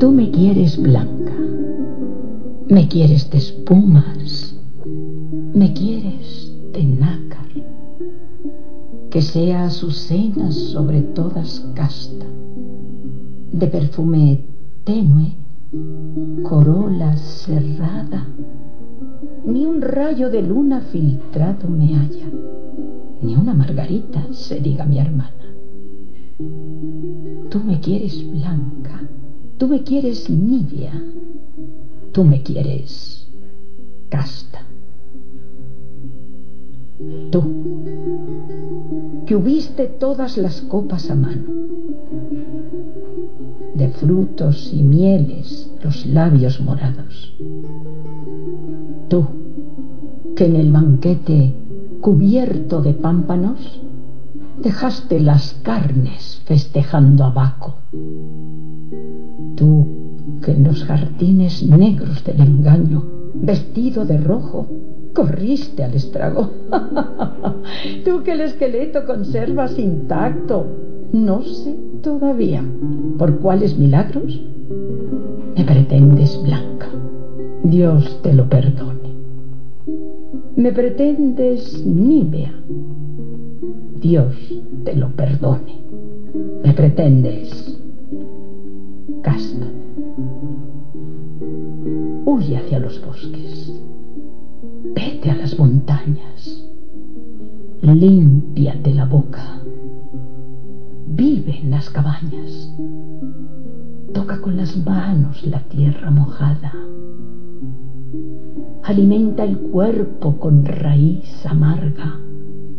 Tú me quieres blanca, me quieres de espumas, me quieres de nácar, que sea azucena sobre todas casta, de perfume tenue, corola cerrada, ni un rayo de luna filtrado me haya, ni una margarita se diga mi hermana. Tú me quieres blanca, tú me quieres nibia, tú me quieres casta. Tú, que hubiste todas las copas a mano, de frutos y mieles los labios morados. Tú, que en el banquete cubierto de pámpanos, dejaste las carnes festejando a Baco. Tú, que en los jardines negros del engaño, vestido de rojo, corriste al estrago. Tú que el esqueleto conservas intacto, no sé todavía por cuáles milagros me pretendes blanca. Dios te lo perdone. Me pretendes nívea. Dios te lo perdone. Me pretendes casta. Huye hacia los bosques. Vete a las montañas. Límpiate la boca. Vive en las cabañas. Toca con las manos la tierra mojada. Alimenta el cuerpo con raíz amarga.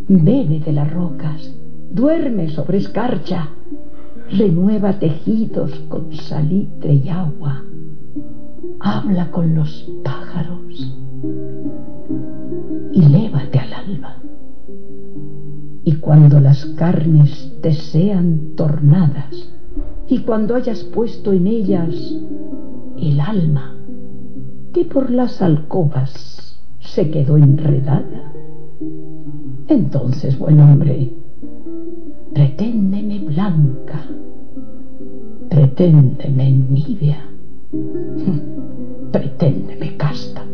Bebe de las rocas. Duerme sobre escarcha. Renueva tejidos con salitre y agua. Habla con los pájaros. Y lévate al alba. Y cuando las carnes te sean tornadas, y cuando hayas puesto en ellas el alma que por las alcobas se quedó enredada, entonces, buen hombre, preténdeme blanca, preténdeme nívea, preténdeme casta.